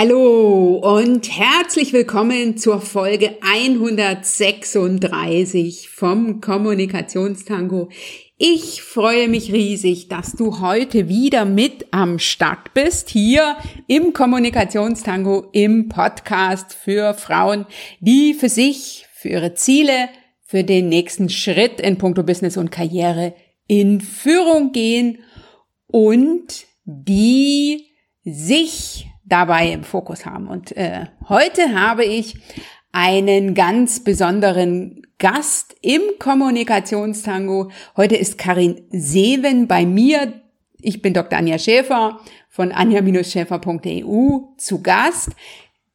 Hallo und herzlich willkommen zur Folge 136 vom Kommunikationstango. Ich freue mich riesig, dass du heute wieder mit am Start bist, hier im Kommunikationstango, im Podcast für Frauen, die für sich, für ihre Ziele, für den nächsten Schritt in puncto Business und Karriere in Führung gehen und die sich dabei im Fokus haben. Und äh, heute habe ich einen ganz besonderen Gast im Kommunikationstango. Heute ist Karin Seven bei mir. Ich bin Dr. Anja Schäfer von anja-schäfer.eu zu Gast.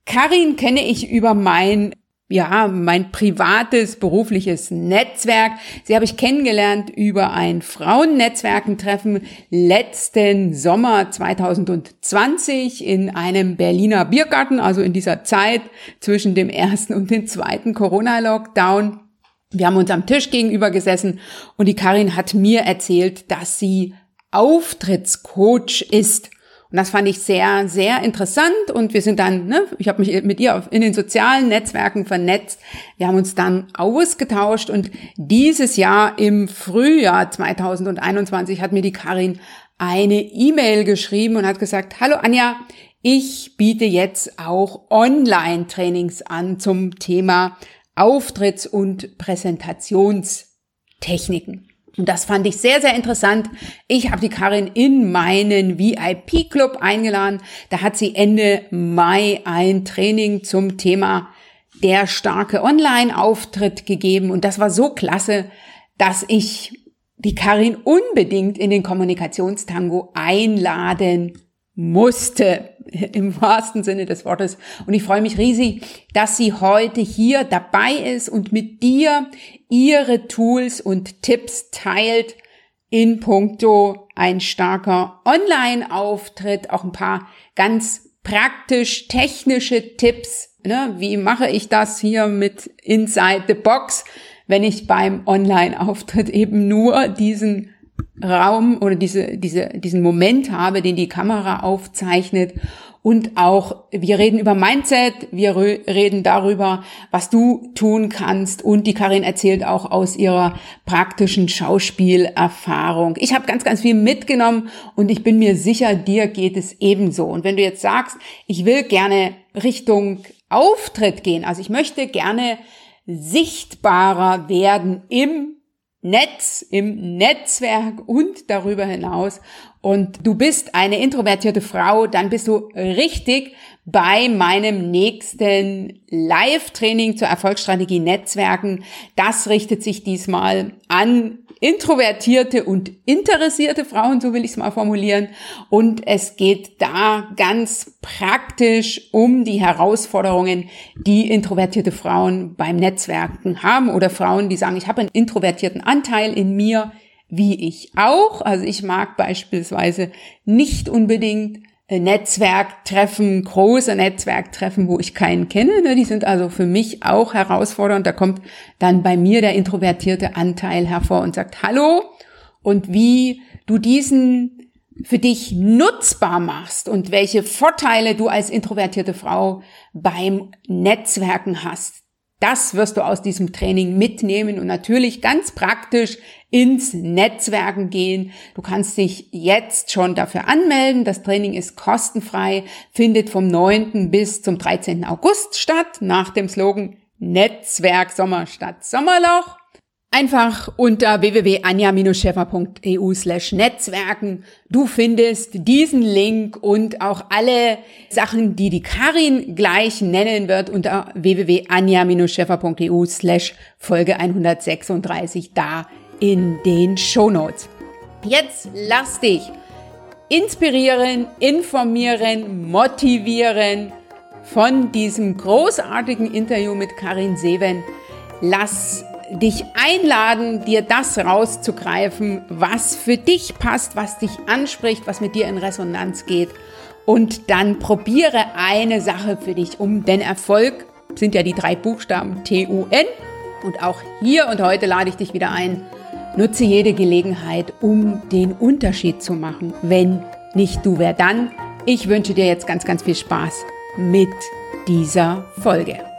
Karin kenne ich über mein ja, mein privates, berufliches Netzwerk. Sie habe ich kennengelernt über ein Frauennetzwerkentreffen letzten Sommer 2020 in einem Berliner Biergarten, also in dieser Zeit zwischen dem ersten und dem zweiten Corona-Lockdown. Wir haben uns am Tisch gegenüber gesessen und die Karin hat mir erzählt, dass sie Auftrittscoach ist. Und das fand ich sehr, sehr interessant. Und wir sind dann, ne, ich habe mich mit ihr in den sozialen Netzwerken vernetzt. Wir haben uns dann ausgetauscht. Und dieses Jahr im Frühjahr 2021 hat mir die Karin eine E-Mail geschrieben und hat gesagt, hallo Anja, ich biete jetzt auch Online-Trainings an zum Thema Auftritts- und Präsentationstechniken. Und das fand ich sehr, sehr interessant. Ich habe die Karin in meinen VIP-Club eingeladen. Da hat sie Ende Mai ein Training zum Thema der starke Online-Auftritt gegeben. Und das war so klasse, dass ich die Karin unbedingt in den Kommunikationstango einladen musste, im wahrsten Sinne des Wortes. Und ich freue mich riesig, dass sie heute hier dabei ist und mit dir ihre Tools und Tipps teilt in puncto ein starker Online-Auftritt, auch ein paar ganz praktisch technische Tipps. Ne? Wie mache ich das hier mit Inside the Box, wenn ich beim Online-Auftritt eben nur diesen Raum oder diese, diese, diesen Moment habe, den die Kamera aufzeichnet. Und auch, wir reden über Mindset, wir reden darüber, was du tun kannst. Und die Karin erzählt auch aus ihrer praktischen Schauspielerfahrung. Ich habe ganz, ganz viel mitgenommen und ich bin mir sicher, dir geht es ebenso. Und wenn du jetzt sagst, ich will gerne Richtung Auftritt gehen, also ich möchte gerne sichtbarer werden im Netz, im Netzwerk und darüber hinaus und du bist eine introvertierte Frau, dann bist du richtig bei meinem nächsten Live-Training zur Erfolgsstrategie Netzwerken. Das richtet sich diesmal an introvertierte und interessierte Frauen, so will ich es mal formulieren. Und es geht da ganz praktisch um die Herausforderungen, die introvertierte Frauen beim Netzwerken haben oder Frauen, die sagen, ich habe einen introvertierten Anteil in mir, wie ich auch. Also ich mag beispielsweise nicht unbedingt äh, Netzwerktreffen, große Netzwerktreffen, wo ich keinen kenne. Ne? Die sind also für mich auch herausfordernd. Da kommt dann bei mir der introvertierte Anteil hervor und sagt Hallo und wie du diesen für dich nutzbar machst und welche Vorteile du als introvertierte Frau beim Netzwerken hast. Das wirst du aus diesem Training mitnehmen und natürlich ganz praktisch ins Netzwerken gehen. Du kannst dich jetzt schon dafür anmelden. Das Training ist kostenfrei, findet vom 9. bis zum 13. August statt, nach dem Slogan Netzwerk Sommer statt Sommerloch. Einfach unter www.anja-scheffer.eu slash Netzwerken. Du findest diesen Link und auch alle Sachen, die die Karin gleich nennen wird, unter www.anja-scheffer.eu slash Folge 136 da in den Shownotes. Jetzt lass dich inspirieren, informieren, motivieren von diesem großartigen Interview mit Karin Seven. Lass dich einladen, dir das rauszugreifen, was für dich passt, was dich anspricht, was mit dir in Resonanz geht. Und dann probiere eine Sache für dich um, denn Erfolg sind ja die drei Buchstaben T-U-N. Und auch hier und heute lade ich dich wieder ein. Nutze jede Gelegenheit, um den Unterschied zu machen. Wenn nicht du, wer dann? Ich wünsche dir jetzt ganz, ganz viel Spaß mit dieser Folge.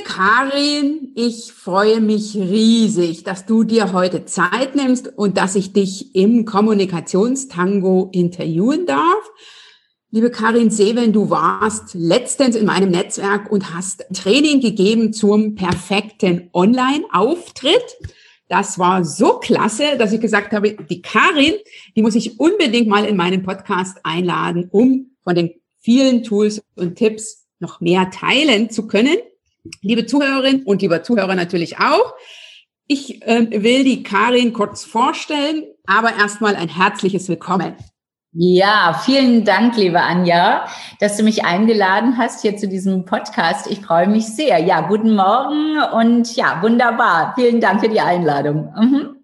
Liebe Karin, ich freue mich riesig, dass du dir heute Zeit nimmst und dass ich dich im Kommunikationstango interviewen darf. Liebe Karin Seven, du warst letztens in meinem Netzwerk und hast Training gegeben zum perfekten Online-Auftritt. Das war so klasse, dass ich gesagt habe, die Karin, die muss ich unbedingt mal in meinen Podcast einladen, um von den vielen Tools und Tipps noch mehr teilen zu können. Liebe Zuhörerin und lieber Zuhörer natürlich auch. Ich äh, will die Karin kurz vorstellen, aber erstmal ein herzliches Willkommen. Ja, vielen Dank, liebe Anja, dass du mich eingeladen hast hier zu diesem Podcast. Ich freue mich sehr. Ja, guten Morgen und ja, wunderbar. Vielen Dank für die Einladung. Mhm.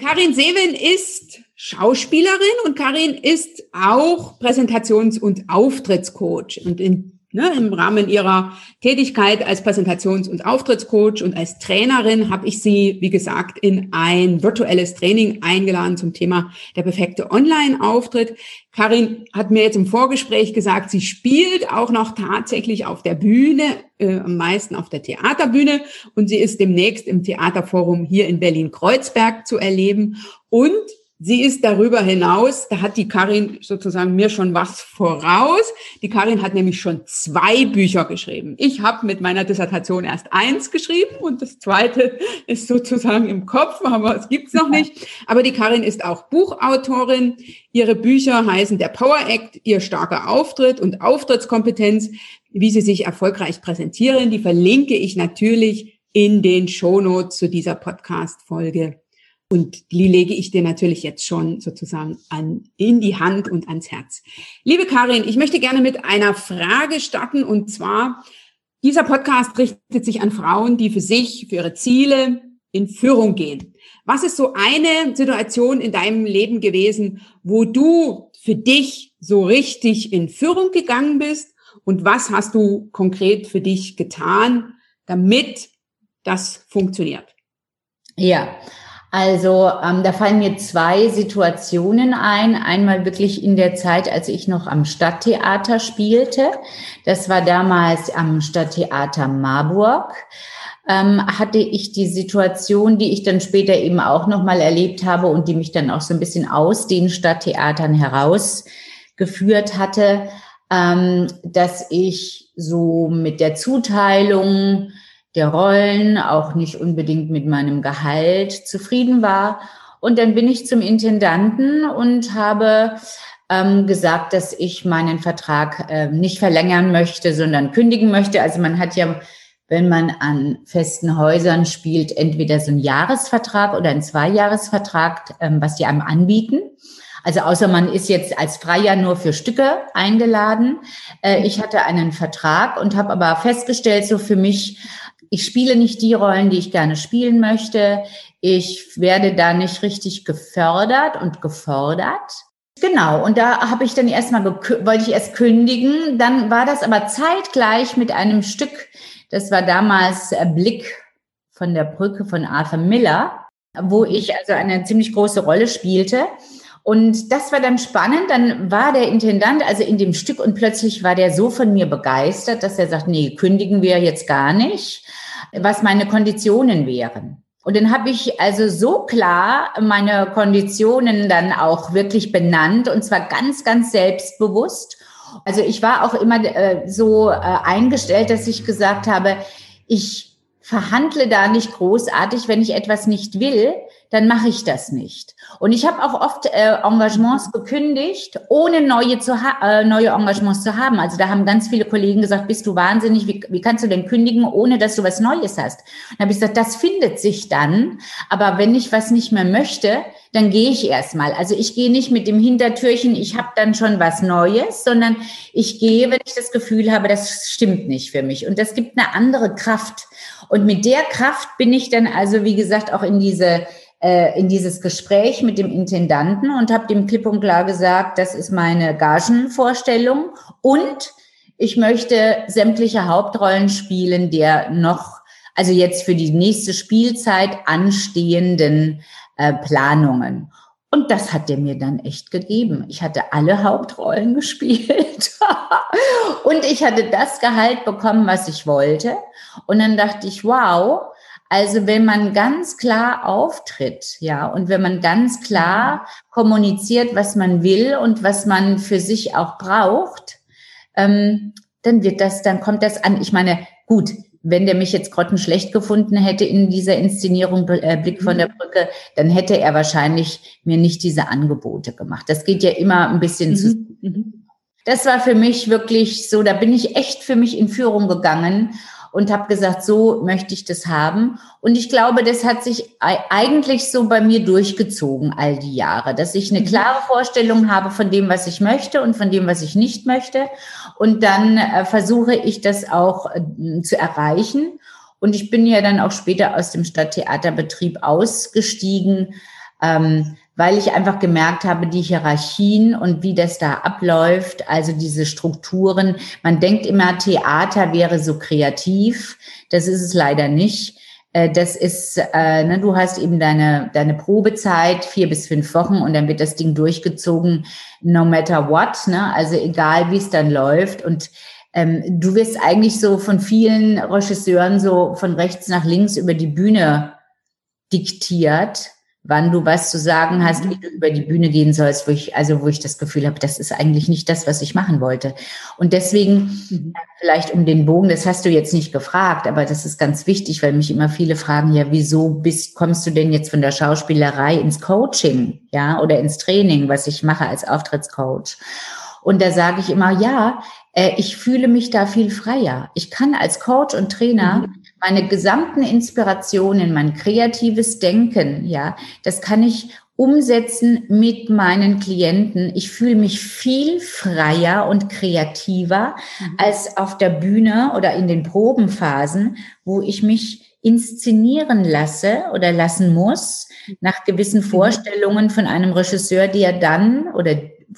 Karin Seven ist Schauspielerin und Karin ist auch Präsentations- und Auftrittscoach. Und in Ne, Im Rahmen ihrer Tätigkeit als Präsentations- und Auftrittscoach und als Trainerin habe ich sie, wie gesagt, in ein virtuelles Training eingeladen zum Thema der perfekte Online-Auftritt. Karin hat mir jetzt im Vorgespräch gesagt, sie spielt auch noch tatsächlich auf der Bühne, äh, am meisten auf der Theaterbühne und sie ist demnächst im Theaterforum hier in Berlin-Kreuzberg zu erleben und Sie ist darüber hinaus, da hat die Karin sozusagen mir schon was voraus. Die Karin hat nämlich schon zwei Bücher geschrieben. Ich habe mit meiner Dissertation erst eins geschrieben und das zweite ist sozusagen im Kopf, aber es gibt's noch nicht. Aber die Karin ist auch Buchautorin. Ihre Bücher heißen Der Power Act, ihr starker Auftritt und Auftrittskompetenz, wie sie sich erfolgreich präsentieren. Die verlinke ich natürlich in den Shownotes zu dieser Podcast-Folge und die lege ich dir natürlich jetzt schon sozusagen an, in die Hand und ans Herz. Liebe Karin, ich möchte gerne mit einer Frage starten und zwar, dieser Podcast richtet sich an Frauen, die für sich, für ihre Ziele in Führung gehen. Was ist so eine Situation in deinem Leben gewesen, wo du für dich so richtig in Führung gegangen bist? Und was hast du konkret für dich getan, damit das funktioniert? Ja, also ähm, da fallen mir zwei Situationen ein. Einmal wirklich in der Zeit, als ich noch am Stadttheater spielte. Das war damals am Stadttheater Marburg. Ähm, hatte ich die Situation, die ich dann später eben auch nochmal erlebt habe und die mich dann auch so ein bisschen aus den Stadttheatern herausgeführt hatte, ähm, dass ich so mit der Zuteilung der Rollen, auch nicht unbedingt mit meinem Gehalt zufrieden war. Und dann bin ich zum Intendanten und habe ähm, gesagt, dass ich meinen Vertrag äh, nicht verlängern möchte, sondern kündigen möchte. Also man hat ja, wenn man an festen Häusern spielt, entweder so einen Jahresvertrag oder einen Zweijahresvertrag, ähm, was die einem anbieten. Also außer man ist jetzt als Freier nur für Stücke eingeladen. Äh, ich hatte einen Vertrag und habe aber festgestellt, so für mich, ich spiele nicht die Rollen, die ich gerne spielen möchte. Ich werde da nicht richtig gefördert und gefordert. Genau, und da habe ich dann erstmal, wollte ich erst kündigen, dann war das aber zeitgleich mit einem Stück, das war damals Blick von der Brücke von Arthur Miller, wo ich also eine ziemlich große Rolle spielte. Und das war dann spannend. Dann war der Intendant also in dem Stück und plötzlich war der so von mir begeistert, dass er sagt, nee, kündigen wir jetzt gar nicht was meine Konditionen wären. Und dann habe ich also so klar meine Konditionen dann auch wirklich benannt und zwar ganz, ganz selbstbewusst. Also ich war auch immer äh, so äh, eingestellt, dass ich gesagt habe, ich verhandle da nicht großartig, wenn ich etwas nicht will, dann mache ich das nicht. Und ich habe auch oft äh, Engagements gekündigt, ohne neue, zu äh, neue Engagements zu haben. Also da haben ganz viele Kollegen gesagt, bist du wahnsinnig, wie, wie kannst du denn kündigen, ohne dass du was Neues hast? Und habe ich gesagt, das findet sich dann. Aber wenn ich was nicht mehr möchte, dann gehe ich erstmal. Also ich gehe nicht mit dem Hintertürchen, ich habe dann schon was Neues, sondern ich gehe, wenn ich das Gefühl habe, das stimmt nicht für mich. Und das gibt eine andere Kraft. Und mit der Kraft bin ich dann also, wie gesagt, auch in diese äh, in dieses Gespräch mit dem Intendanten und habe dem klipp und klar gesagt, das ist meine Gagenvorstellung und ich möchte sämtliche Hauptrollen spielen der noch, also jetzt für die nächste Spielzeit anstehenden äh, Planungen. Und das hat er mir dann echt gegeben. Ich hatte alle Hauptrollen gespielt und ich hatte das Gehalt bekommen, was ich wollte. Und dann dachte ich, wow, also wenn man ganz klar auftritt, ja, und wenn man ganz klar kommuniziert, was man will und was man für sich auch braucht, ähm, dann wird das, dann kommt das an. Ich meine, gut, wenn der mich jetzt grottenschlecht gefunden hätte in dieser Inszenierung äh, Blick von der mhm. Brücke, dann hätte er wahrscheinlich mir nicht diese Angebote gemacht. Das geht ja immer ein bisschen mhm. zu. Mhm. Das war für mich wirklich so, da bin ich echt für mich in Führung gegangen und habe gesagt, so möchte ich das haben. Und ich glaube, das hat sich eigentlich so bei mir durchgezogen all die Jahre, dass ich eine mhm. klare Vorstellung habe von dem, was ich möchte und von dem, was ich nicht möchte. Und dann äh, versuche ich das auch äh, zu erreichen. Und ich bin ja dann auch später aus dem Stadttheaterbetrieb ausgestiegen, ähm, weil ich einfach gemerkt habe, die Hierarchien und wie das da abläuft, also diese Strukturen. Man denkt immer, Theater wäre so kreativ. Das ist es leider nicht. Äh, das ist, äh, ne, du hast eben deine, deine Probezeit, vier bis fünf Wochen, und dann wird das Ding durchgezogen, no matter what, ne? Also egal, wie es dann läuft. Und ähm, du wirst eigentlich so von vielen Regisseuren so von rechts nach links über die Bühne diktiert wann du was zu sagen hast, mhm. wie du über die Bühne gehen sollst, wo ich, also wo ich das Gefühl habe, das ist eigentlich nicht das, was ich machen wollte. Und deswegen, mhm. vielleicht um den Bogen, das hast du jetzt nicht gefragt, aber das ist ganz wichtig, weil mich immer viele fragen, ja, wieso bist, kommst du denn jetzt von der Schauspielerei ins Coaching, ja, oder ins Training, was ich mache als Auftrittscoach? Und da sage ich immer, ja, äh, ich fühle mich da viel freier. Ich kann als Coach und Trainer mhm meine gesamten Inspirationen, mein kreatives Denken, ja, das kann ich umsetzen mit meinen Klienten. Ich fühle mich viel freier und kreativer mhm. als auf der Bühne oder in den Probenphasen, wo ich mich inszenieren lasse oder lassen muss nach gewissen mhm. Vorstellungen von einem Regisseur, der dann oder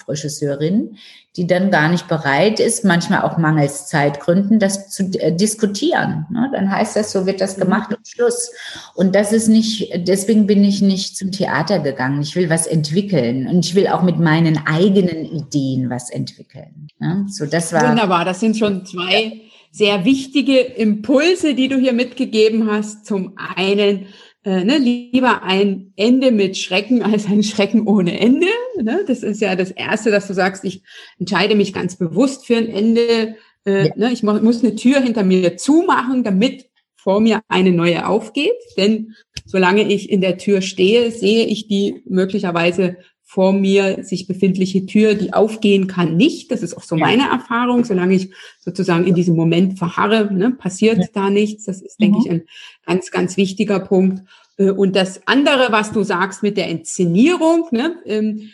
Regisseurin, die dann gar nicht bereit ist, manchmal auch mangels Zeitgründen, das zu äh, diskutieren. Ne? Dann heißt das, so wird das mhm. gemacht und Schluss. Und das ist nicht, deswegen bin ich nicht zum Theater gegangen. Ich will was entwickeln und ich will auch mit meinen eigenen Ideen was entwickeln. Ne? So, das war. Wunderbar. Das sind schon zwei sehr wichtige Impulse, die du hier mitgegeben hast. Zum einen, äh, ne, lieber ein Ende mit Schrecken als ein Schrecken ohne Ende. Ne? Das ist ja das Erste, dass du sagst, ich entscheide mich ganz bewusst für ein Ende. Äh, ja. ne, ich muss eine Tür hinter mir zumachen, damit vor mir eine neue aufgeht. Denn solange ich in der Tür stehe, sehe ich die möglicherweise vor mir sich befindliche Tür, die aufgehen kann, nicht. Das ist auch so meine Erfahrung. Solange ich sozusagen in diesem Moment verharre, ne, passiert ja. da nichts. Das ist, denke mhm. ich, ein ganz, ganz wichtiger Punkt. Äh, und das andere, was du sagst mit der Inszenierung, ne, ähm,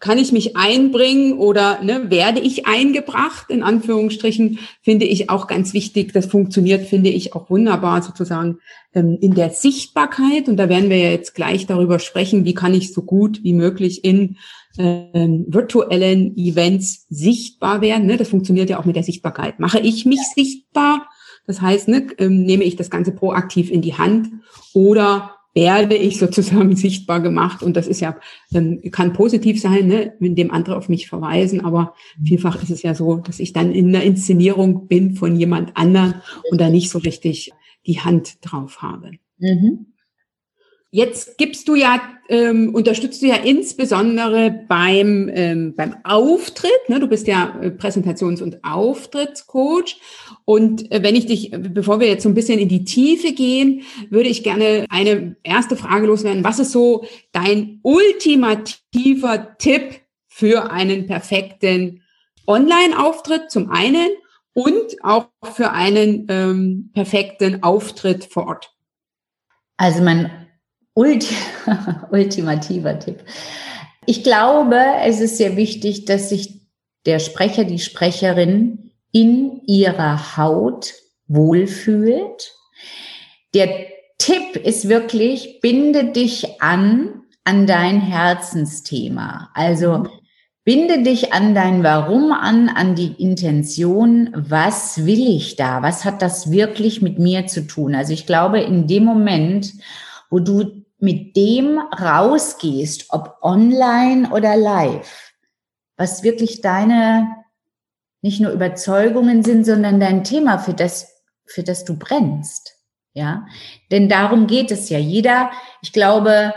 kann ich mich einbringen oder ne, werde ich eingebracht, in Anführungsstrichen, finde ich auch ganz wichtig. Das funktioniert, finde ich, auch wunderbar sozusagen ähm, in der Sichtbarkeit. Und da werden wir ja jetzt gleich darüber sprechen, wie kann ich so gut wie möglich in ähm, virtuellen Events sichtbar werden. Ne? Das funktioniert ja auch mit der Sichtbarkeit. Mache ich mich sichtbar? Das heißt, ne, ähm, nehme ich das Ganze proaktiv in die Hand oder werde ich sozusagen sichtbar gemacht. Und das ist ja, ähm, kann positiv sein, ne, indem andere auf mich verweisen. Aber vielfach ist es ja so, dass ich dann in der Inszenierung bin von jemand anderen und da nicht so richtig die Hand drauf habe. Mhm. Jetzt gibst du ja, ähm, unterstützt du ja insbesondere beim, ähm, beim Auftritt. Ne? Du bist ja äh, Präsentations- und Auftrittscoach. Und äh, wenn ich dich, bevor wir jetzt so ein bisschen in die Tiefe gehen, würde ich gerne eine erste Frage loswerden. Was ist so dein ultimativer Tipp für einen perfekten Online-Auftritt zum einen und auch für einen ähm, perfekten Auftritt vor Ort? Also mein Ulti ultimativer Tipp. Ich glaube, es ist sehr wichtig, dass sich der Sprecher, die Sprecherin in ihrer Haut wohlfühlt. Der Tipp ist wirklich, binde dich an an dein Herzensthema. Also Binde dich an dein Warum an, an die Intention, was will ich da? Was hat das wirklich mit mir zu tun? Also ich glaube, in dem Moment, wo du mit dem rausgehst, ob online oder live, was wirklich deine nicht nur Überzeugungen sind, sondern dein Thema, für das, für das du brennst. Ja, denn darum geht es ja. Jeder, ich glaube,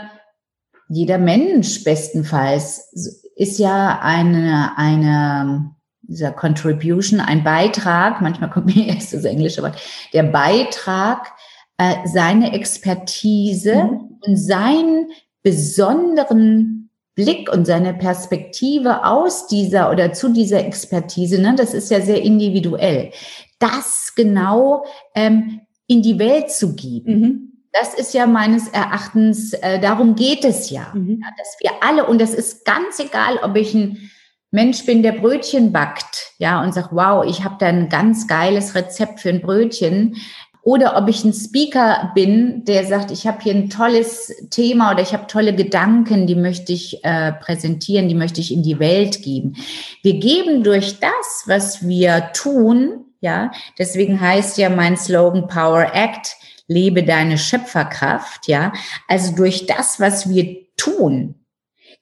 jeder Mensch bestenfalls ist ja eine, eine, dieser Contribution, ein Beitrag, manchmal kommt mir erst das englische Wort, der Beitrag, äh, seine Expertise mhm. und seinen besonderen Blick und seine Perspektive aus dieser oder zu dieser Expertise, ne, das ist ja sehr individuell, das genau ähm, in die Welt zu geben. Mhm. Das ist ja meines Erachtens, äh, darum geht es ja, mhm. ja, dass wir alle, und das ist ganz egal, ob ich ein Mensch bin, der Brötchen backt, ja, und sagt, wow, ich habe da ein ganz geiles Rezept für ein Brötchen, oder ob ich ein Speaker bin, der sagt, ich habe hier ein tolles Thema oder ich habe tolle Gedanken, die möchte ich äh, präsentieren, die möchte ich in die Welt geben. Wir geben durch das, was wir tun, ja, deswegen heißt ja mein Slogan Power Act, lebe deine Schöpferkraft, ja. Also durch das, was wir tun,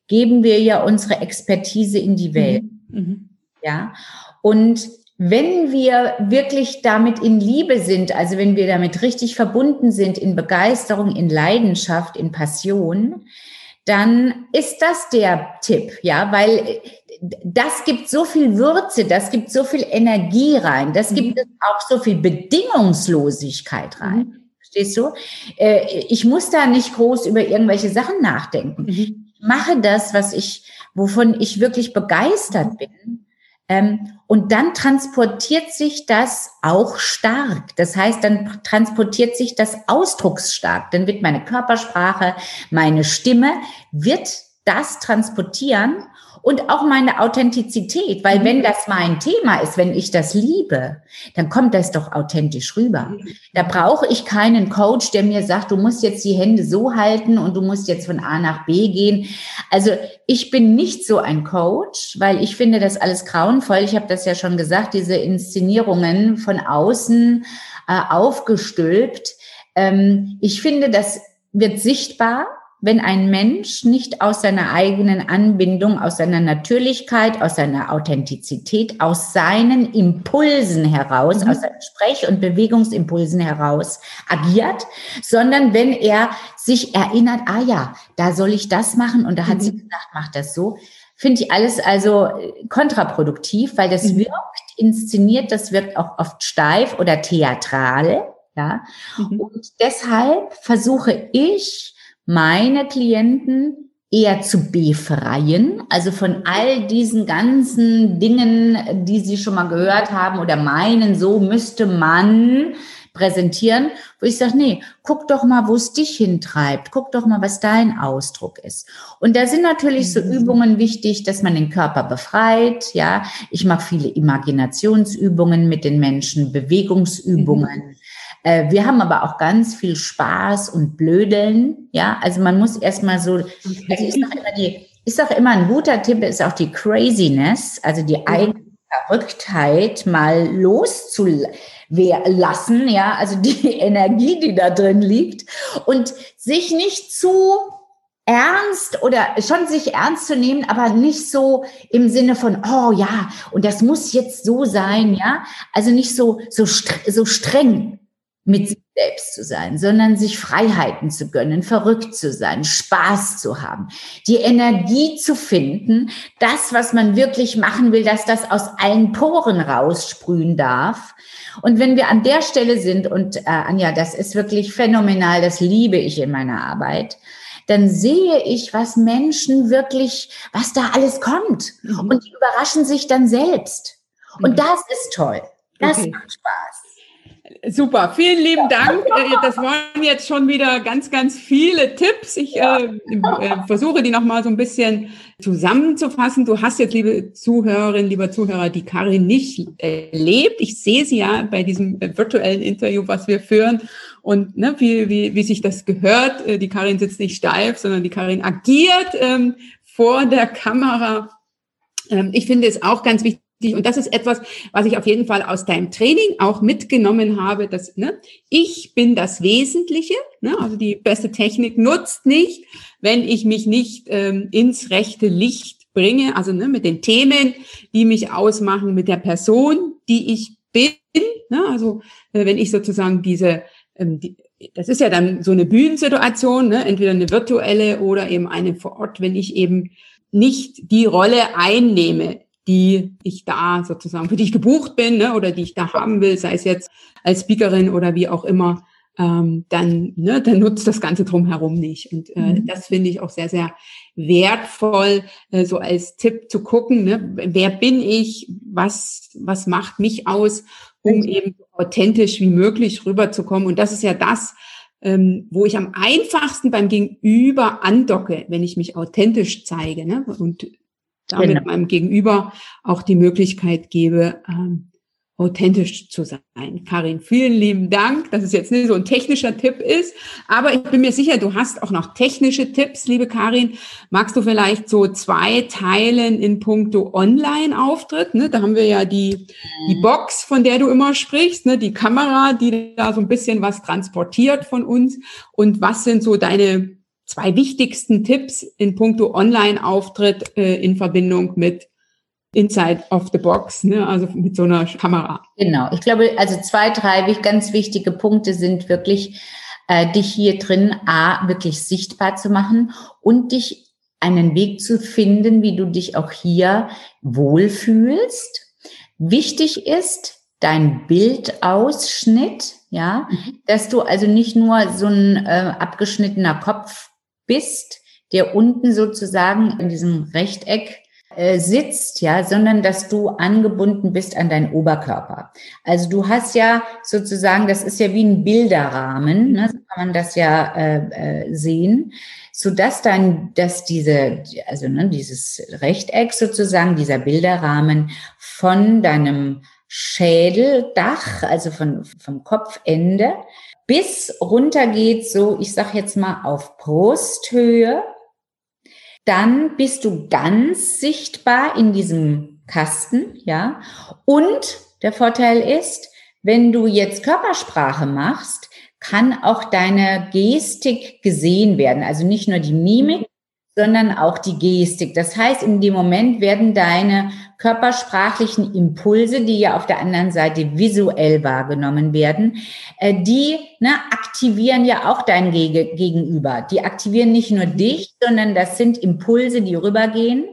geben wir ja unsere Expertise in die Welt, mhm. mhm. ja. Und wenn wir wirklich damit in Liebe sind, also wenn wir damit richtig verbunden sind, in Begeisterung, in Leidenschaft, in Passion, dann ist das der Tipp, ja, weil das gibt so viel Würze, das gibt so viel Energie rein, das gibt mhm. auch so viel Bedingungslosigkeit rein. Mhm. Verstehst du? Äh, ich muss da nicht groß über irgendwelche Sachen nachdenken. Mhm. Ich mache das, was ich, wovon ich wirklich begeistert bin ähm, und dann transportiert sich das auch stark. Das heißt, dann transportiert sich das ausdrucksstark. Dann wird meine Körpersprache, meine Stimme, wird das transportieren und auch meine Authentizität, weil mhm. wenn das mein Thema ist, wenn ich das liebe, dann kommt das doch authentisch rüber. Mhm. Da brauche ich keinen Coach, der mir sagt, du musst jetzt die Hände so halten und du musst jetzt von A nach B gehen. Also ich bin nicht so ein Coach, weil ich finde das alles grauenvoll. Ich habe das ja schon gesagt, diese Inszenierungen von außen äh, aufgestülpt. Ähm, ich finde, das wird sichtbar wenn ein Mensch nicht aus seiner eigenen Anbindung, aus seiner Natürlichkeit, aus seiner Authentizität, aus seinen Impulsen heraus, mhm. aus seinen Sprech- und Bewegungsimpulsen heraus agiert, sondern wenn er sich erinnert, ah ja, da soll ich das machen und da hat mhm. sie gesagt, mach das so, finde ich alles also kontraproduktiv, weil das mhm. wirkt inszeniert, das wirkt auch oft steif oder theatral, ja. Mhm. Und deshalb versuche ich, meine Klienten eher zu befreien, also von all diesen ganzen Dingen, die sie schon mal gehört haben oder meinen, so müsste man präsentieren, wo ich sage, nee, guck doch mal, wo es dich hintreibt, guck doch mal, was dein Ausdruck ist. Und da sind natürlich so mhm. Übungen wichtig, dass man den Körper befreit, ja. Ich mache viele Imaginationsübungen mit den Menschen, Bewegungsübungen. Mhm. Äh, wir haben aber auch ganz viel Spaß und Blödeln. Ja, also man muss erstmal so, also ich sage immer, die, ich sage immer, ein guter Tipp ist auch die Craziness, also die eigene Verrücktheit mal loszulassen, ja, also die Energie, die da drin liegt und sich nicht zu ernst oder schon sich ernst zu nehmen, aber nicht so im Sinne von, oh ja, und das muss jetzt so sein, ja, also nicht so, so, so streng, mit sich selbst zu sein, sondern sich Freiheiten zu gönnen, verrückt zu sein, Spaß zu haben, die Energie zu finden, das, was man wirklich machen will, dass das aus allen Poren raussprühen darf. Und wenn wir an der Stelle sind, und äh, Anja, das ist wirklich phänomenal, das liebe ich in meiner Arbeit, dann sehe ich, was Menschen wirklich, was da alles kommt. Mhm. Und die überraschen sich dann selbst. Und mhm. das ist toll. Das okay. macht Spaß. Super, vielen lieben Dank. Äh, das waren jetzt schon wieder ganz, ganz viele Tipps. Ich äh, äh, versuche die nochmal so ein bisschen zusammenzufassen. Du hast jetzt, liebe Zuhörerinnen, lieber Zuhörer, die Karin nicht erlebt. Ich sehe sie ja bei diesem äh, virtuellen Interview, was wir führen. Und ne, wie, wie, wie sich das gehört, die Karin sitzt nicht steif, sondern die Karin agiert ähm, vor der Kamera Ähm, ich finde es auch ganz wichtig, und das ist etwas, was ich auf jeden Fall aus deinem Training auch mitgenommen habe, dass ne, ich bin das Wesentliche. Ne, also die beste Technik nutzt nicht, wenn ich mich nicht ähm, ins rechte Licht bringe, also ne, mit den Themen, die mich ausmachen, mit der Person, die ich bin. Ne, also äh, wenn ich sozusagen diese, ähm, die, das ist ja dann so eine Bühnensituation, ne, entweder eine virtuelle oder eben eine vor Ort, wenn ich eben nicht die Rolle einnehme, die ich da sozusagen, für die ich gebucht bin ne, oder die ich da haben will, sei es jetzt als Speakerin oder wie auch immer, ähm, dann, ne, dann nutzt das Ganze drumherum nicht. Und äh, mhm. das finde ich auch sehr, sehr wertvoll, äh, so als Tipp zu gucken, ne, wer bin ich, was, was macht mich aus, um eben authentisch wie möglich rüberzukommen. Und das ist ja das, ähm, wo ich am einfachsten beim Gegenüber andocke, wenn ich mich authentisch zeige ne? und damit genau. meinem Gegenüber auch die Möglichkeit gebe, ähm, authentisch zu sein. Karin, vielen lieben Dank, dass es jetzt nicht so ein technischer Tipp ist, aber ich bin mir sicher, du hast auch noch technische Tipps, liebe Karin. Magst du vielleicht so zwei teilen in puncto Online-Auftritt? Ne? Da haben wir ja die, die mhm. Box, von der du immer sprichst, ne? die Kamera, die da so ein bisschen was transportiert von uns. Und was sind so deine zwei wichtigsten Tipps in puncto Online-Auftritt äh, in Verbindung mit Inside of the Box, ne? also mit so einer Kamera. Genau, ich glaube, also zwei, drei ganz wichtige Punkte sind wirklich, äh, dich hier drin A, wirklich sichtbar zu machen und dich einen Weg zu finden, wie du dich auch hier wohlfühlst. Wichtig ist dein Bildausschnitt, ja, mhm. dass du also nicht nur so ein äh, abgeschnittener Kopf bist, der unten sozusagen in diesem Rechteck äh, sitzt, ja, sondern dass du angebunden bist an deinen Oberkörper. Also du hast ja sozusagen, das ist ja wie ein Bilderrahmen, ne, so kann man das ja äh, äh, sehen, so dass dann, dass diese, also ne, dieses Rechteck sozusagen, dieser Bilderrahmen von deinem Schädeldach, also von, vom Kopfende, bis runter geht, so, ich sag jetzt mal auf Brusthöhe, dann bist du ganz sichtbar in diesem Kasten, ja. Und der Vorteil ist, wenn du jetzt Körpersprache machst, kann auch deine Gestik gesehen werden. Also nicht nur die Mimik, sondern auch die Gestik. Das heißt, in dem Moment werden deine körpersprachlichen Impulse, die ja auf der anderen Seite visuell wahrgenommen werden, äh, die ne, aktivieren ja auch dein Gegenüber. Die aktivieren nicht nur dich, sondern das sind Impulse, die rübergehen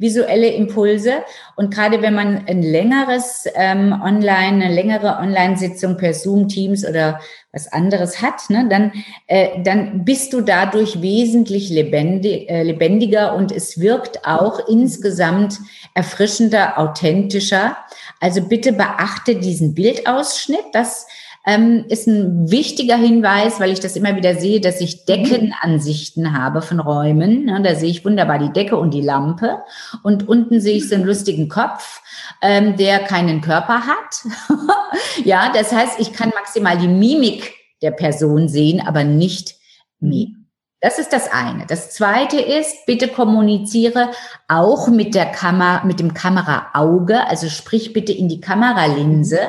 visuelle Impulse. Und gerade wenn man ein längeres ähm, Online, eine längere Online-Sitzung per Zoom, Teams oder was anderes hat, ne, dann, äh, dann bist du dadurch wesentlich lebendig, äh, lebendiger und es wirkt auch insgesamt erfrischender, authentischer. Also bitte beachte diesen Bildausschnitt. Das ähm, ist ein wichtiger Hinweis, weil ich das immer wieder sehe, dass ich Deckenansichten habe von Räumen. Ja, da sehe ich wunderbar die Decke und die Lampe und unten sehe ich so einen lustigen Kopf, ähm, der keinen Körper hat. ja, das heißt, ich kann maximal die Mimik der Person sehen, aber nicht mich. Das ist das eine. Das zweite ist, bitte kommuniziere auch mit der Kamera, mit dem Kameraauge, also sprich bitte in die Kameralinse.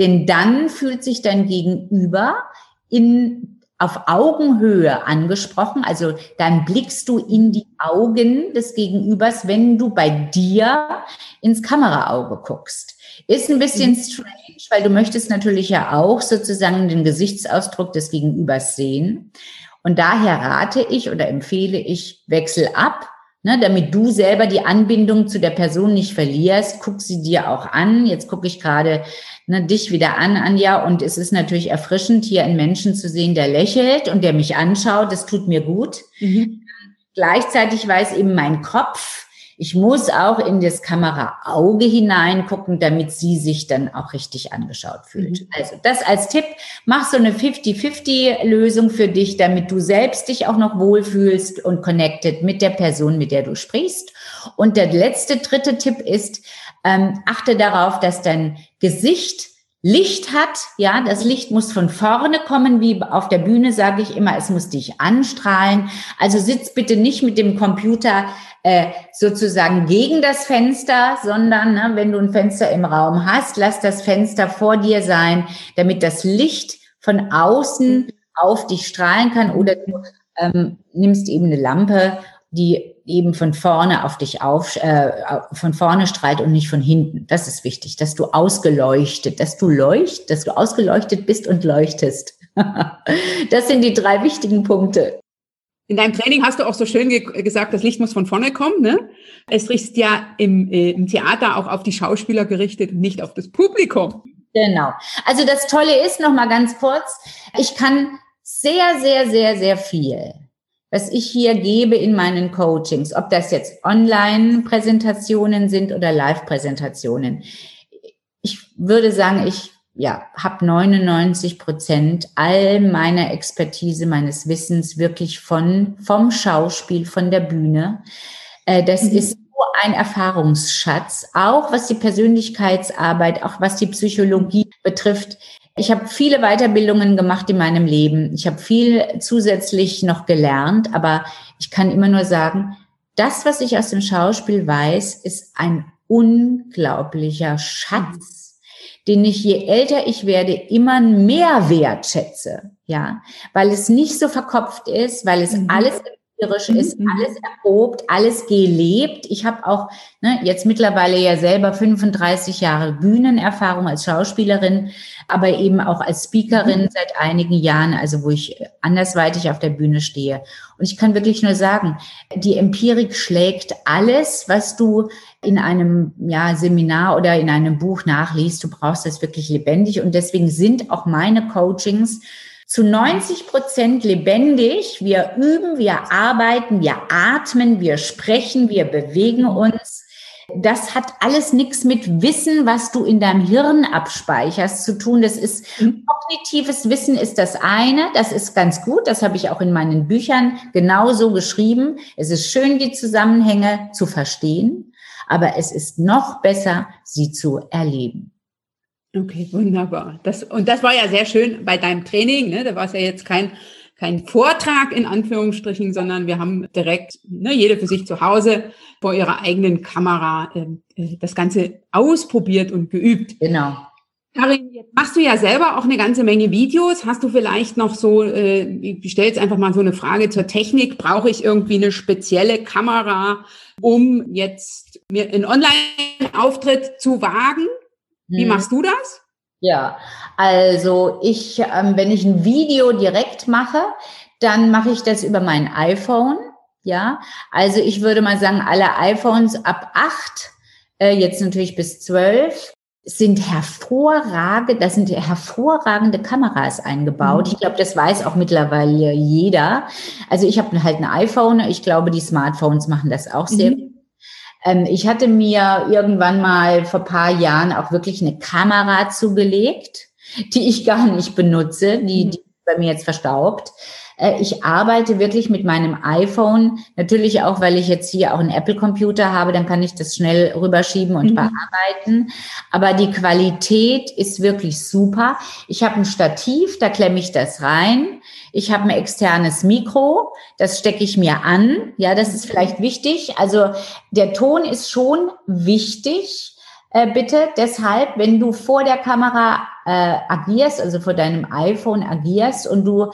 Denn dann fühlt sich dein Gegenüber in, auf Augenhöhe angesprochen. Also dann blickst du in die Augen des Gegenübers, wenn du bei dir ins Kameraauge guckst. Ist ein bisschen mhm. strange, weil du möchtest natürlich ja auch sozusagen den Gesichtsausdruck des Gegenübers sehen. Und daher rate ich oder empfehle ich, wechsel ab Ne, damit du selber die Anbindung zu der Person nicht verlierst, guck sie dir auch an. Jetzt gucke ich gerade ne, dich wieder an, Anja, und es ist natürlich erfrischend, hier einen Menschen zu sehen, der lächelt und der mich anschaut. Das tut mir gut. Mhm. Gleichzeitig weiß eben mein Kopf, ich muss auch in das Kameraauge hineingucken, damit sie sich dann auch richtig angeschaut fühlt. Mhm. Also das als Tipp, mach so eine 50-50-Lösung für dich, damit du selbst dich auch noch wohlfühlst und connected mit der Person, mit der du sprichst. Und der letzte, dritte Tipp ist, ähm, achte darauf, dass dein Gesicht Licht hat, ja, das Licht muss von vorne kommen, wie auf der Bühne sage ich immer, es muss dich anstrahlen. Also sitz bitte nicht mit dem Computer äh, sozusagen gegen das Fenster, sondern ne, wenn du ein Fenster im Raum hast, lass das Fenster vor dir sein, damit das Licht von außen auf dich strahlen kann oder du ähm, nimmst eben eine Lampe, die eben von vorne auf dich auf, äh, von vorne strahlt und nicht von hinten. Das ist wichtig, dass du ausgeleuchtet, dass du leucht, dass du ausgeleuchtet bist und leuchtest. das sind die drei wichtigen Punkte. In deinem Training hast du auch so schön ge gesagt, das Licht muss von vorne kommen. Ne? Es ist ja im, äh, im Theater auch auf die Schauspieler gerichtet, nicht auf das Publikum. Genau. Also das Tolle ist noch mal ganz kurz, ich kann sehr, sehr, sehr, sehr viel was ich hier gebe in meinen Coachings, ob das jetzt Online-Präsentationen sind oder Live-Präsentationen. Ich würde sagen, ich ja, habe 99 Prozent all meiner Expertise, meines Wissens wirklich von, vom Schauspiel, von der Bühne. Äh, das mhm. ist so ein Erfahrungsschatz, auch was die Persönlichkeitsarbeit, auch was die Psychologie betrifft. Ich habe viele Weiterbildungen gemacht in meinem Leben. Ich habe viel zusätzlich noch gelernt, aber ich kann immer nur sagen, das, was ich aus dem Schauspiel weiß, ist ein unglaublicher Schatz, den ich je älter ich werde immer mehr wertschätze, ja, weil es nicht so verkopft ist, weil es mhm. alles Spielerisch ist mhm. alles erprobt, alles gelebt. Ich habe auch ne, jetzt mittlerweile ja selber 35 Jahre Bühnenerfahrung als Schauspielerin, aber eben auch als Speakerin mhm. seit einigen Jahren, also wo ich andersweitig auf der Bühne stehe. Und ich kann wirklich nur sagen, die Empirik schlägt alles, was du in einem ja, Seminar oder in einem Buch nachliest. Du brauchst das wirklich lebendig. Und deswegen sind auch meine Coachings zu 90 Prozent lebendig. Wir üben, wir arbeiten, wir atmen, wir sprechen, wir bewegen uns. Das hat alles nichts mit Wissen, was du in deinem Hirn abspeicherst, zu tun. Das ist kognitives Wissen ist das eine. Das ist ganz gut. Das habe ich auch in meinen Büchern genauso geschrieben. Es ist schön, die Zusammenhänge zu verstehen, aber es ist noch besser, sie zu erleben. Okay, wunderbar. Das, und das war ja sehr schön bei deinem Training. Ne? Da war es ja jetzt kein, kein Vortrag in Anführungsstrichen, sondern wir haben direkt ne, jede für sich zu Hause vor ihrer eigenen Kamera ähm, äh, das Ganze ausprobiert und geübt. Genau. Karin, jetzt machst du ja selber auch eine ganze Menge Videos. Hast du vielleicht noch so, äh, ich stelle jetzt einfach mal so eine Frage zur Technik. Brauche ich irgendwie eine spezielle Kamera, um jetzt mir einen Online-Auftritt zu wagen? Wie hm. machst du das? Ja, also ich, ähm, wenn ich ein Video direkt mache, dann mache ich das über mein iPhone. Ja, also ich würde mal sagen, alle iPhones ab acht, äh, jetzt natürlich bis zwölf, sind hervorragende, da sind hervorragende Kameras eingebaut. Mhm. Ich glaube, das weiß auch mittlerweile jeder. Also ich habe halt ein iPhone. Ich glaube, die Smartphones machen das auch sehr mhm. Ähm, ich hatte mir irgendwann mal vor paar Jahren auch wirklich eine Kamera zugelegt, die ich gar nicht benutze, die, mhm. die bei mir jetzt verstaubt. Äh, ich arbeite wirklich mit meinem iPhone, natürlich auch, weil ich jetzt hier auch einen Apple-Computer habe, dann kann ich das schnell rüberschieben und mhm. bearbeiten. Aber die Qualität ist wirklich super. Ich habe ein Stativ, da klemme ich das rein. Ich habe ein externes Mikro, das stecke ich mir an. Ja, das ist vielleicht wichtig. Also der Ton ist schon wichtig. Äh, bitte deshalb, wenn du vor der Kamera äh, agierst, also vor deinem iPhone agierst und du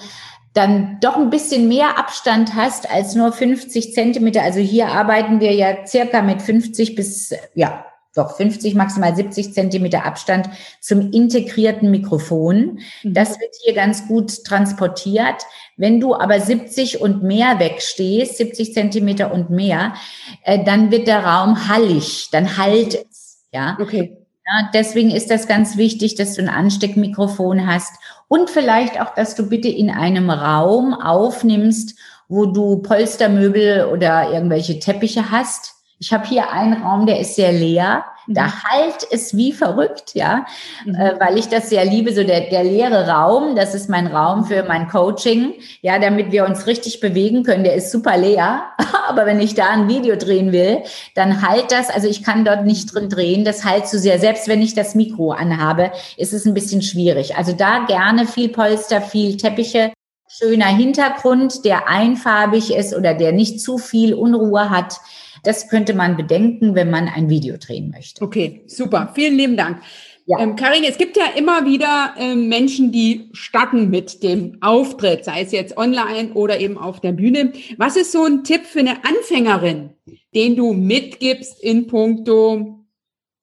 dann doch ein bisschen mehr Abstand hast als nur 50 Zentimeter. Also hier arbeiten wir ja circa mit 50 bis, ja, doch 50, maximal 70 Zentimeter Abstand zum integrierten Mikrofon. Mhm. Das wird hier ganz gut transportiert. Wenn du aber 70 und mehr wegstehst, 70 Zentimeter und mehr, äh, dann wird der Raum hallig, dann halt es. Ja. Okay. Ja, deswegen ist das ganz wichtig, dass du ein Ansteckmikrofon hast und vielleicht auch, dass du bitte in einem Raum aufnimmst, wo du Polstermöbel oder irgendwelche Teppiche hast. Ich habe hier einen Raum, der ist sehr leer. Da halt es wie verrückt, ja, mhm. äh, weil ich das sehr liebe, so der, der leere Raum, das ist mein Raum für mein Coaching, ja, damit wir uns richtig bewegen können, der ist super leer, aber wenn ich da ein Video drehen will, dann halt das, also ich kann dort nicht drin drehen, das halt zu sehr, selbst wenn ich das Mikro anhabe, ist es ein bisschen schwierig. Also da gerne viel Polster, viel Teppiche, schöner Hintergrund, der einfarbig ist oder der nicht zu viel Unruhe hat. Das könnte man bedenken, wenn man ein Video drehen möchte. Okay, super. Vielen lieben Dank. Ja. Ähm, Karin, es gibt ja immer wieder ähm, Menschen, die starten mit dem Auftritt, sei es jetzt online oder eben auf der Bühne. Was ist so ein Tipp für eine Anfängerin, den du mitgibst in puncto,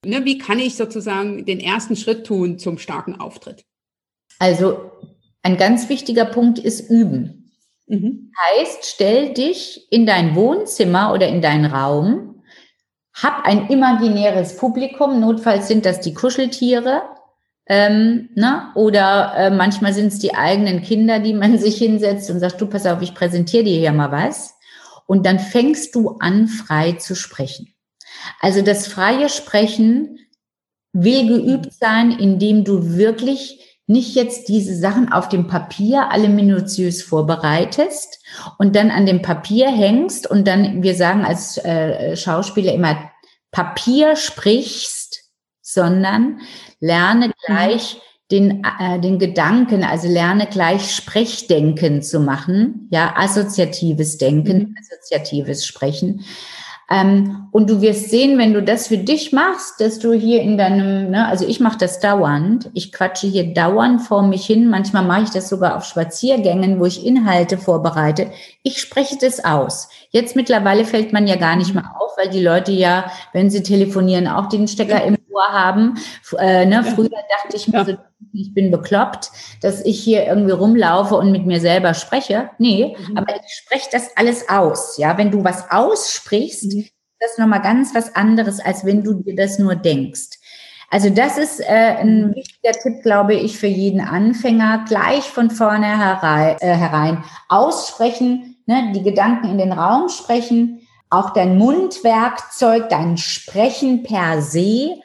ne, wie kann ich sozusagen den ersten Schritt tun zum starken Auftritt? Also ein ganz wichtiger Punkt ist üben. Mhm. Heißt, stell dich in dein Wohnzimmer oder in deinen Raum, hab ein imaginäres Publikum, notfalls sind das die Kuscheltiere, ähm, ne? oder äh, manchmal sind es die eigenen Kinder, die man sich hinsetzt und sagt, du pass auf, ich präsentiere dir hier mal was. Und dann fängst du an, frei zu sprechen. Also das freie Sprechen will geübt sein, indem du wirklich nicht jetzt diese Sachen auf dem Papier alle minutiös vorbereitest und dann an dem Papier hängst und dann, wir sagen als äh, Schauspieler immer, Papier sprichst, sondern lerne mhm. gleich den, äh, den Gedanken, also lerne gleich Sprechdenken zu machen, ja, assoziatives Denken, mhm. assoziatives Sprechen. Ähm, und du wirst sehen, wenn du das für dich machst, dass du hier in deinem, ne, also ich mache das dauernd, ich quatsche hier dauernd vor mich hin, manchmal mache ich das sogar auf Spaziergängen, wo ich Inhalte vorbereite. Ich spreche das aus. Jetzt mittlerweile fällt man ja gar nicht mehr auf, weil die Leute ja, wenn sie telefonieren, auch den Stecker ja. im Ohr haben. Äh, ne, früher dachte ich mir ja. so, ich bin bekloppt, dass ich hier irgendwie rumlaufe und mit mir selber spreche. Nee, mhm. aber ich spreche das alles aus. Ja, wenn du was aussprichst, mhm. das ist nochmal ganz was anderes, als wenn du dir das nur denkst. Also das ist äh, ein mhm. wichtiger Tipp, glaube ich, für jeden Anfänger. Gleich von vorne herein, äh, herein aussprechen, ne, die Gedanken in den Raum sprechen, auch dein Mundwerkzeug, dein Sprechen per se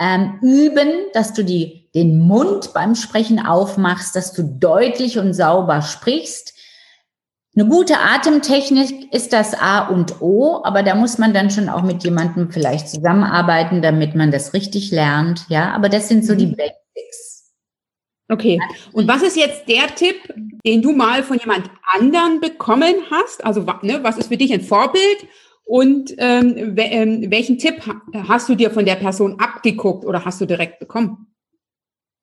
ähm, üben, dass du die, den Mund beim Sprechen aufmachst, dass du deutlich und sauber sprichst. Eine gute Atemtechnik ist das A und O, aber da muss man dann schon auch mit jemandem vielleicht zusammenarbeiten, damit man das richtig lernt. Ja, aber das sind so die mhm. Basics. Okay. Und was ist jetzt der Tipp, den du mal von jemand anderen bekommen hast? Also, ne, was ist für dich ein Vorbild? Und ähm, ähm, welchen Tipp hast du dir von der Person abgeguckt oder hast du direkt bekommen?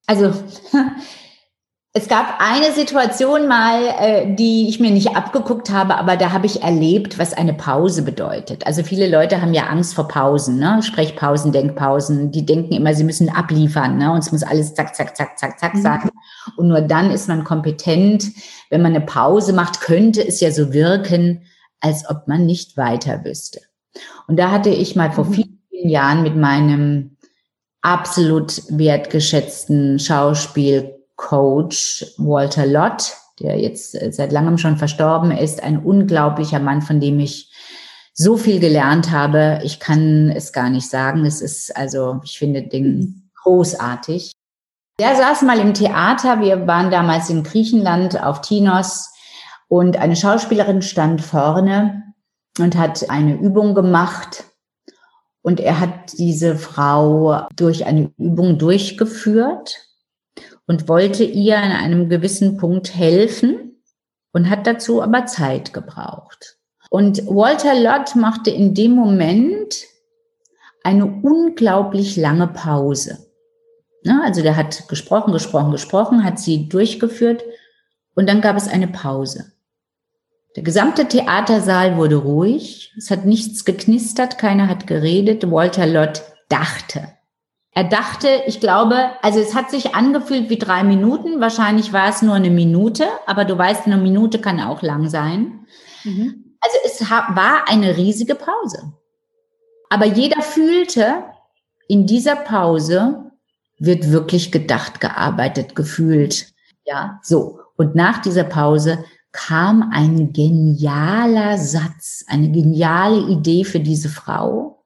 Also es gab eine Situation mal, äh, die ich mir nicht abgeguckt habe, aber da habe ich erlebt, was eine Pause bedeutet. Also viele Leute haben ja Angst vor Pausen, ne? Sprechpausen, Denkpausen. Die denken immer, sie müssen abliefern, ne? Und es muss alles zack, zack, zack, zack, zack mhm. sagen. Und nur dann ist man kompetent. Wenn man eine Pause macht, könnte es ja so wirken, als ob man nicht weiter wüsste. Und da hatte ich mal vor mhm. vielen, vielen Jahren mit meinem absolut wertgeschätzten Schauspielcoach Walter Lott, der jetzt seit langem schon verstorben ist, ein unglaublicher Mann, von dem ich so viel gelernt habe. Ich kann es gar nicht sagen. Es ist also, ich finde den großartig. Der saß mal im Theater. Wir waren damals in Griechenland auf Tinos und eine Schauspielerin stand vorne und hat eine Übung gemacht. Und er hat diese Frau durch eine Übung durchgeführt und wollte ihr an einem gewissen Punkt helfen und hat dazu aber Zeit gebraucht. Und Walter Lott machte in dem Moment eine unglaublich lange Pause. Also der hat gesprochen, gesprochen, gesprochen, hat sie durchgeführt und dann gab es eine Pause. Der gesamte Theatersaal wurde ruhig. Es hat nichts geknistert, keiner hat geredet. Walter Lott dachte. Er dachte, ich glaube, also es hat sich angefühlt wie drei Minuten. Wahrscheinlich war es nur eine Minute, aber du weißt, eine Minute kann auch lang sein. Mhm. Also es war eine riesige Pause. Aber jeder fühlte, in dieser Pause wird wirklich gedacht, gearbeitet, gefühlt. Ja, so. Und nach dieser Pause kam ein genialer Satz, eine geniale Idee für diese Frau.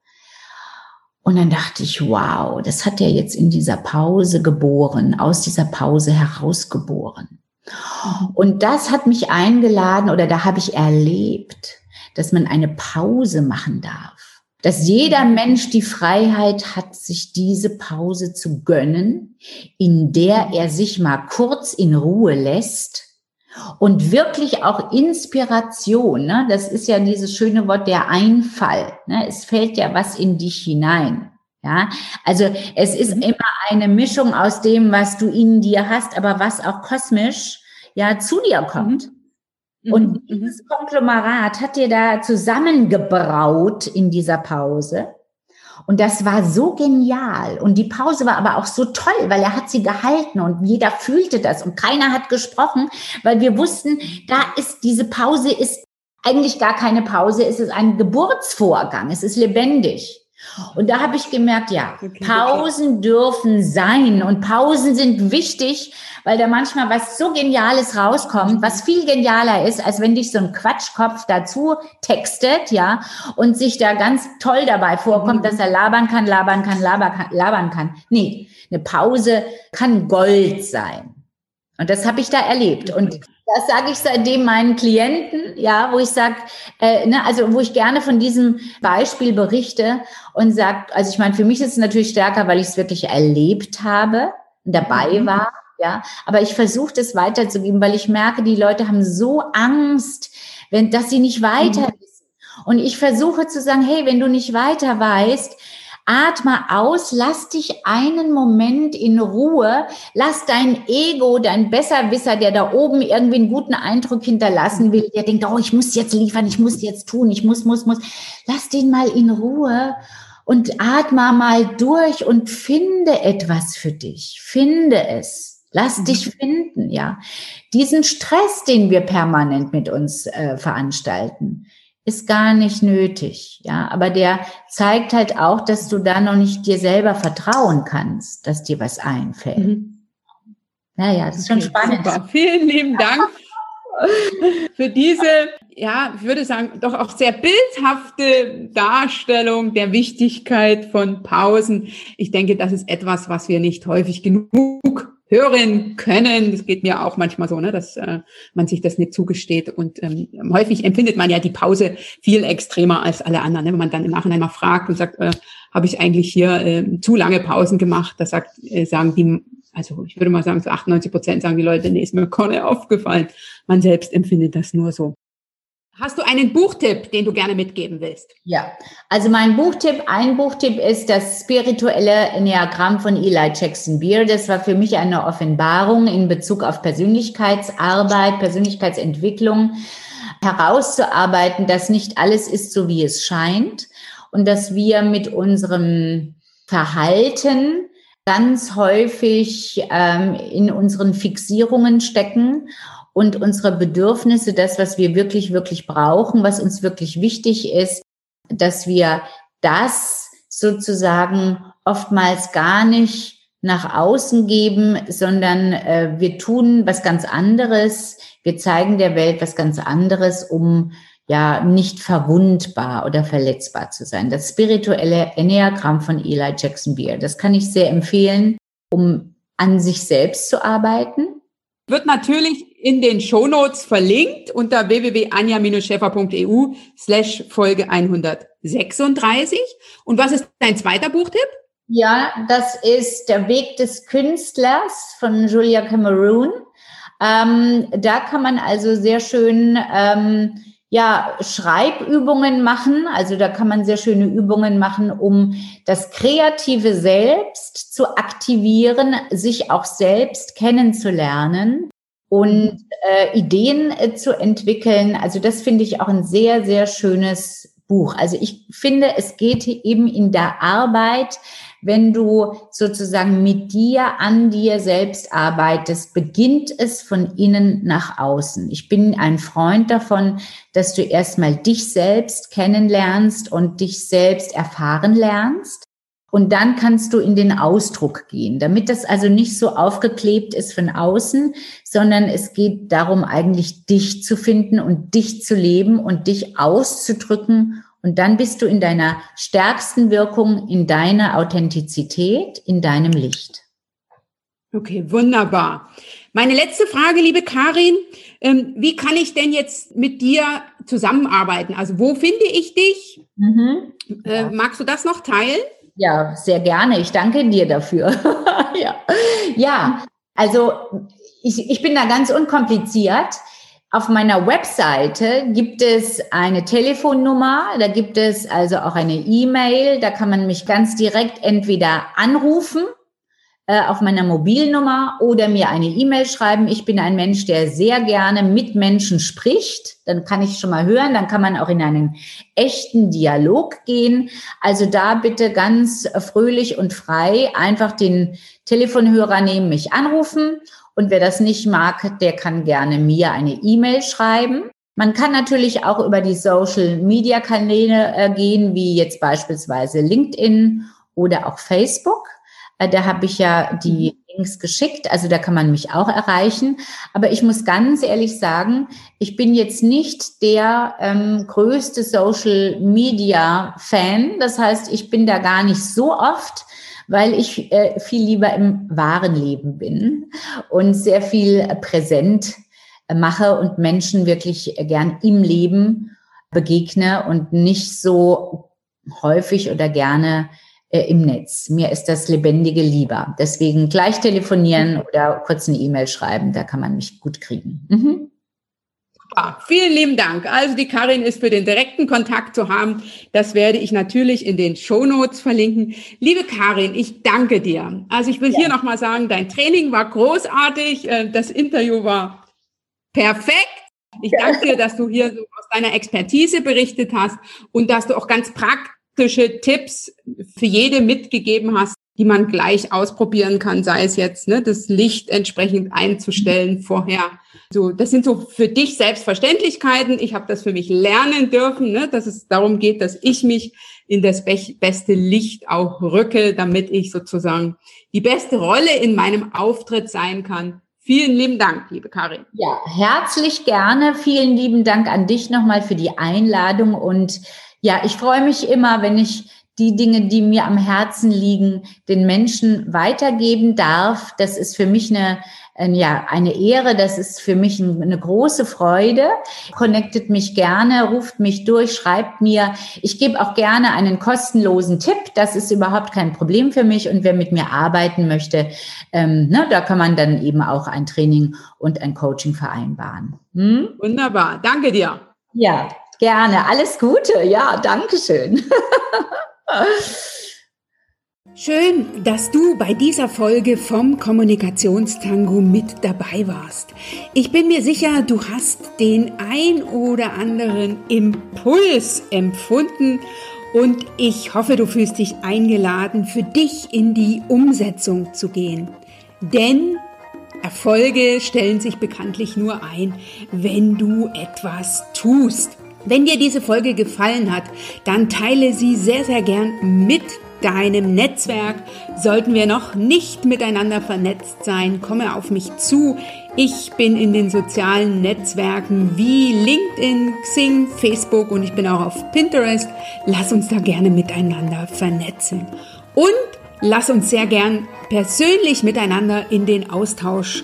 Und dann dachte ich, wow, das hat er jetzt in dieser Pause geboren, aus dieser Pause herausgeboren. Und das hat mich eingeladen oder da habe ich erlebt, dass man eine Pause machen darf. Dass jeder Mensch die Freiheit hat, sich diese Pause zu gönnen, in der er sich mal kurz in Ruhe lässt und wirklich auch Inspiration, ne? das ist ja dieses schöne Wort der Einfall. Ne? Es fällt ja was in dich hinein. Ja, also es ist mhm. immer eine Mischung aus dem, was du in dir hast, aber was auch kosmisch ja zu dir kommt. Mhm. Und mhm. dieses Konglomerat hat dir da zusammengebraut in dieser Pause. Und das war so genial. Und die Pause war aber auch so toll, weil er hat sie gehalten und jeder fühlte das und keiner hat gesprochen, weil wir wussten, da ist diese Pause ist eigentlich gar keine Pause, es ist ein Geburtsvorgang, es ist lebendig. Und da habe ich gemerkt, ja, Pausen dürfen sein und Pausen sind wichtig, weil da manchmal was so Geniales rauskommt, was viel genialer ist, als wenn dich so ein Quatschkopf dazu textet, ja, und sich da ganz toll dabei vorkommt, dass er labern kann, labern kann, labern kann, labern kann. Nee, eine Pause kann Gold sein. Und das habe ich da erlebt. Und das sage ich seitdem meinen Klienten, ja, wo ich sage, äh, ne, also wo ich gerne von diesem Beispiel berichte und sage, also ich meine, für mich ist es natürlich stärker, weil ich es wirklich erlebt habe und dabei mhm. war, ja, aber ich versuche das weiterzugeben, weil ich merke, die Leute haben so Angst, wenn, dass sie nicht weiter mhm. wissen. Und ich versuche zu sagen, hey, wenn du nicht weiter weißt, Atme aus, lass dich einen Moment in Ruhe, lass dein Ego, dein Besserwisser, der da oben irgendwie einen guten Eindruck hinterlassen will, der denkt, oh, ich muss jetzt liefern, ich muss jetzt tun, ich muss, muss, muss. Lass den mal in Ruhe und atme mal durch und finde etwas für dich. Finde es. Lass mhm. dich finden, ja. Diesen Stress, den wir permanent mit uns äh, veranstalten, ist gar nicht nötig, ja. Aber der zeigt halt auch, dass du da noch nicht dir selber vertrauen kannst, dass dir was einfällt. Mhm. Naja, das ist okay, schon spannend. Super. Vielen lieben Dank für diese, ja, ich würde sagen, doch auch sehr bildhafte Darstellung der Wichtigkeit von Pausen. Ich denke, das ist etwas, was wir nicht häufig genug hören können. Das geht mir auch manchmal so, ne, dass äh, man sich das nicht zugesteht. Und ähm, häufig empfindet man ja die Pause viel extremer als alle anderen. Ne? Wenn man dann im Nachhinein mal fragt und sagt, äh, habe ich eigentlich hier äh, zu lange Pausen gemacht? Da sagt, äh, sagen die, also ich würde mal sagen, zu 98 Prozent sagen die Leute, nee, ist mir nicht aufgefallen. Man selbst empfindet das nur so. Hast du einen Buchtipp, den du gerne mitgeben willst? Ja, also mein Buchtipp, ein Buchtipp ist das spirituelle Enneagramm von Eli Jackson Beer. Das war für mich eine Offenbarung in Bezug auf Persönlichkeitsarbeit, Persönlichkeitsentwicklung, herauszuarbeiten, dass nicht alles ist so, wie es scheint und dass wir mit unserem Verhalten ganz häufig ähm, in unseren Fixierungen stecken und unsere Bedürfnisse, das, was wir wirklich, wirklich brauchen, was uns wirklich wichtig ist, dass wir das sozusagen oftmals gar nicht nach außen geben, sondern äh, wir tun was ganz anderes. Wir zeigen der Welt was ganz anderes, um ja nicht verwundbar oder verletzbar zu sein. Das spirituelle Enneagramm von Eli Jackson Beer, das kann ich sehr empfehlen, um an sich selbst zu arbeiten wird natürlich in den Shownotes verlinkt unter www.anja-scheffer.eu slash Folge 136. Und was ist dein zweiter Buchtipp? Ja, das ist Der Weg des Künstlers von Julia Cameron. Ähm, da kann man also sehr schön ähm, ja, Schreibübungen machen. Also da kann man sehr schöne Übungen machen, um das kreative Selbst zu aktivieren, sich auch selbst kennenzulernen und äh, Ideen äh, zu entwickeln. Also das finde ich auch ein sehr, sehr schönes Buch. Also ich finde, es geht eben in der Arbeit wenn du sozusagen mit dir an dir selbst arbeitest, beginnt es von innen nach außen. Ich bin ein Freund davon, dass du erstmal dich selbst kennenlernst und dich selbst erfahren lernst. Und dann kannst du in den Ausdruck gehen, damit das also nicht so aufgeklebt ist von außen, sondern es geht darum, eigentlich dich zu finden und dich zu leben und dich auszudrücken. Und dann bist du in deiner stärksten Wirkung, in deiner Authentizität, in deinem Licht. Okay, wunderbar. Meine letzte Frage, liebe Karin, ähm, wie kann ich denn jetzt mit dir zusammenarbeiten? Also wo finde ich dich? Mhm. Äh, magst du das noch teilen? Ja, sehr gerne. Ich danke dir dafür. ja. ja, also ich, ich bin da ganz unkompliziert. Auf meiner Webseite gibt es eine Telefonnummer, da gibt es also auch eine E-Mail, da kann man mich ganz direkt entweder anrufen auf meiner Mobilnummer oder mir eine E-Mail schreiben. Ich bin ein Mensch, der sehr gerne mit Menschen spricht. Dann kann ich schon mal hören, dann kann man auch in einen echten Dialog gehen. Also da bitte ganz fröhlich und frei einfach den Telefonhörer nehmen, mich anrufen. Und wer das nicht mag, der kann gerne mir eine E-Mail schreiben. Man kann natürlich auch über die Social-Media-Kanäle äh, gehen, wie jetzt beispielsweise LinkedIn oder auch Facebook. Äh, da habe ich ja die mhm. Links geschickt, also da kann man mich auch erreichen. Aber ich muss ganz ehrlich sagen, ich bin jetzt nicht der ähm, größte Social Media Fan. Das heißt, ich bin da gar nicht so oft weil ich äh, viel lieber im wahren Leben bin und sehr viel präsent mache und Menschen wirklich gern im Leben begegne und nicht so häufig oder gerne äh, im Netz. Mir ist das Lebendige lieber. Deswegen gleich telefonieren oder kurz eine E-Mail schreiben, da kann man mich gut kriegen. Mhm. Super, vielen lieben Dank. Also die Karin ist für den direkten Kontakt zu haben. Das werde ich natürlich in den Show Notes verlinken. Liebe Karin, ich danke dir. Also ich will ja. hier nochmal sagen, dein Training war großartig, äh, das Interview war perfekt. Ich danke dir, dass du hier so aus deiner Expertise berichtet hast und dass du auch ganz praktisch praktische Tipps für jede mitgegeben hast, die man gleich ausprobieren kann, sei es jetzt ne, das Licht entsprechend einzustellen vorher. So, das sind so für dich Selbstverständlichkeiten. Ich habe das für mich lernen dürfen, ne, dass es darum geht, dass ich mich in das be beste Licht auch rücke, damit ich sozusagen die beste Rolle in meinem Auftritt sein kann. Vielen lieben Dank, liebe Karin. Ja, herzlich gerne. Vielen lieben Dank an dich nochmal für die Einladung und ja, ich freue mich immer, wenn ich die Dinge, die mir am Herzen liegen, den Menschen weitergeben darf. Das ist für mich eine, ja, eine Ehre. Das ist für mich eine große Freude. Connectet mich gerne, ruft mich durch, schreibt mir. Ich gebe auch gerne einen kostenlosen Tipp. Das ist überhaupt kein Problem für mich. Und wer mit mir arbeiten möchte, ähm, ne, da kann man dann eben auch ein Training und ein Coaching vereinbaren. Hm? Wunderbar. Danke dir. Ja, Gerne. Alles Gute. Ja, danke schön. Schön, dass du bei dieser Folge vom Kommunikationstango mit dabei warst. Ich bin mir sicher, du hast den ein oder anderen Impuls empfunden und ich hoffe, du fühlst dich eingeladen, für dich in die Umsetzung zu gehen. Denn Erfolge stellen sich bekanntlich nur ein, wenn du etwas tust. Wenn dir diese Folge gefallen hat, dann teile sie sehr, sehr gern mit deinem Netzwerk. Sollten wir noch nicht miteinander vernetzt sein, komme auf mich zu. Ich bin in den sozialen Netzwerken wie LinkedIn, Xing, Facebook und ich bin auch auf Pinterest. Lass uns da gerne miteinander vernetzen. Und lass uns sehr gern persönlich miteinander in den Austausch